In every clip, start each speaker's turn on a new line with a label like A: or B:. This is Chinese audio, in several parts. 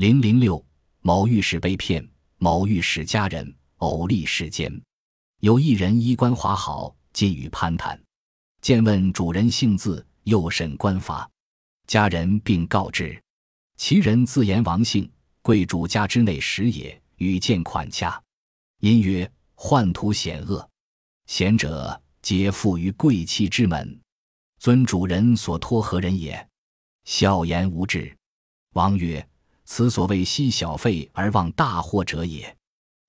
A: 零零六，某御史被骗，某御史家人偶立世间，有一人衣冠华好，进与攀谈，见问主人姓字，又审官法，家人并告知，其人自言王姓，贵主家之内时也，与见款洽，因曰宦途险恶，贤者皆附于贵戚之门，尊主人所托何人也？笑言无知。王曰。此所谓惜小费而忘大祸者也。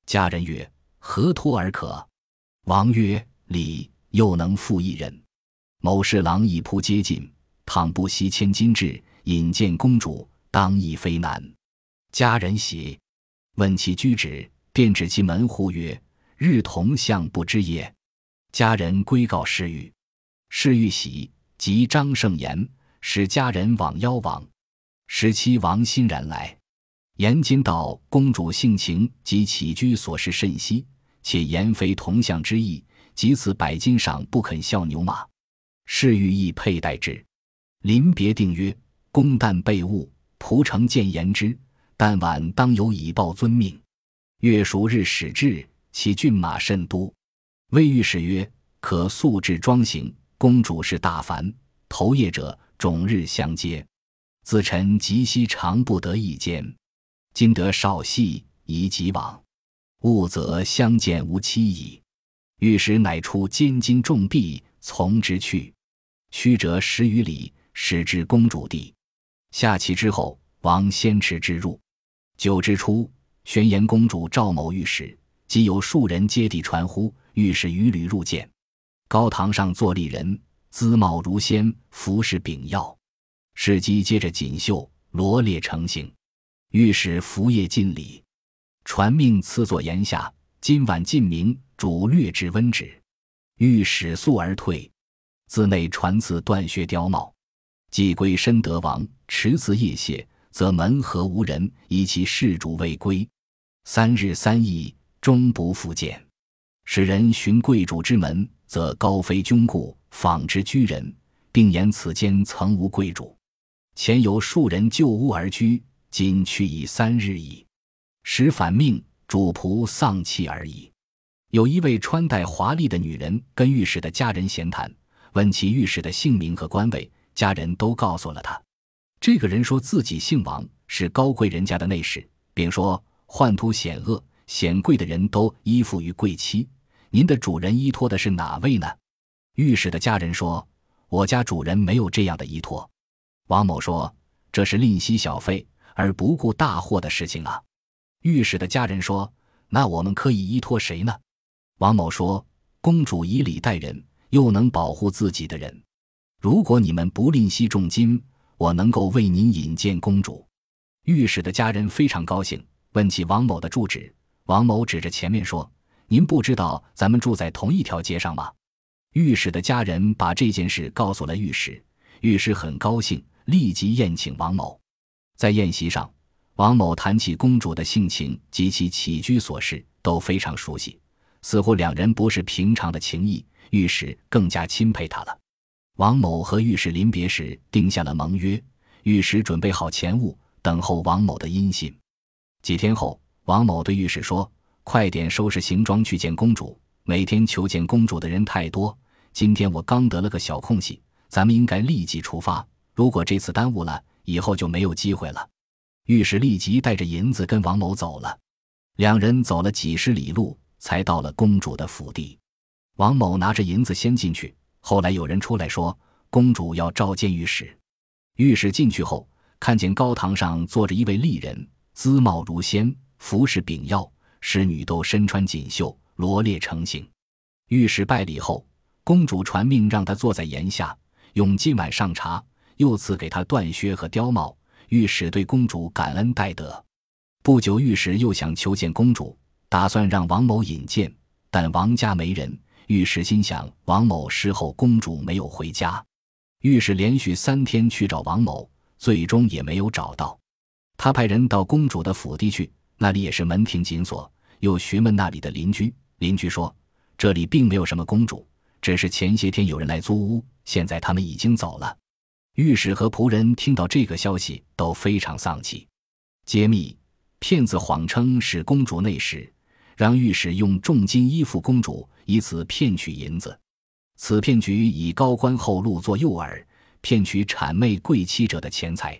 A: 家人曰：“何托而可？”王曰：“礼又能负一人。”某侍郎一仆接近，倘不惜千金至，引见公主，当亦非难。家人喜，问其居址，便指其门户曰：“日同相不知也。”家人归告侍御，侍御喜，即张胜言，使家人往邀往。使妻王欣然来，言今道公主性情及起居所事甚稀，且言非同相之意，即此百金赏不肯效牛马，是欲意佩戴之。临别定曰：公旦备物，仆诚见言之。但晚当有以报遵命。月熟日始至，其骏马甚多。魏御史曰：可速制装行。公主是大凡，头夜者终日相接。自臣及昔常不得一见，今得少戏，宜即往。勿则相见无期矣。御史乃出监金重币，从之去。曲折十余里，始至公主地。下棋之后，王先持之入。九之初，宣言公主赵某御史，即有数人接地传呼，御史屡屡入见。高堂上坐立人，姿貌如仙，服饰炳耀。侍姬接着锦绣罗列成形，御史服业尽礼，传命赐座檐下。今晚进明，主略致温旨。御史肃而退。自内传赐断靴貂帽。既归深德王，迟次夜谢，则门合无人，以其事主未归。三日三夜，终不复见。使人寻贵主之门，则高飞窘故，访之居人，并言此间曾无贵主。前有数人旧屋而居，今去已三日矣。时反命，主仆丧气而已。有一位穿戴华丽的女人跟御史的家人闲谈，问其御史的姓名和官位，家人都告诉了他。这个人说自己姓王，是高贵人家的内侍，并说宦途险恶，显贵的人都依附于贵戚。您的主人依托的是哪位呢？御史的家人说：“我家主人没有这样的依托。”王某说：“这是吝惜小费而不顾大祸的事情啊。”御史的家人说：“那我们可以依托谁呢？”王某说：“公主以礼待人，又能保护自己的人。如果你们不吝惜重金，我能够为您引荐公主。”御史的家人非常高兴，问起王某的住址。王某指着前面说：“您不知道咱们住在同一条街上吗？”御史的家人把这件事告诉了御史，御史很高兴。立即宴请王某，在宴席上，王某谈起公主的性情及其起居琐事都非常熟悉，似乎两人不是平常的情谊。御史更加钦佩他了。王某和御史临别时定下了盟约，御史准备好钱物，等候王某的音信。几天后，王某对御史说：“快点收拾行装去见公主。每天求见公主的人太多，今天我刚得了个小空隙，咱们应该立即出发。”如果这次耽误了，以后就没有机会了。御史立即带着银子跟王某走了。两人走了几十里路，才到了公主的府邸。王某拿着银子先进去，后来有人出来说，公主要召见御史。御史进去后，看见高堂上坐着一位丽人，姿貌如仙，服饰炳耀，侍女都身穿锦绣，罗列成形。御史拜礼后，公主传命让他坐在檐下，用今晚上茶。又赐给他缎靴和貂帽，御史对公主感恩戴德。不久，御史又想求见公主，打算让王某引荐，但王家没人。御史心想，王某事后公主没有回家。御史连续三天去找王某，最终也没有找到。他派人到公主的府邸去，那里也是门庭紧锁。又询问那里的邻居，邻居说，这里并没有什么公主，只是前些天有人来租屋，现在他们已经走了。御史和仆人听到这个消息都非常丧气。揭秘：骗子谎称是公主内侍，让御史用重金依附公主，以此骗取银子。此骗局以高官厚禄作诱饵，骗取谄媚贵妻者的钱财。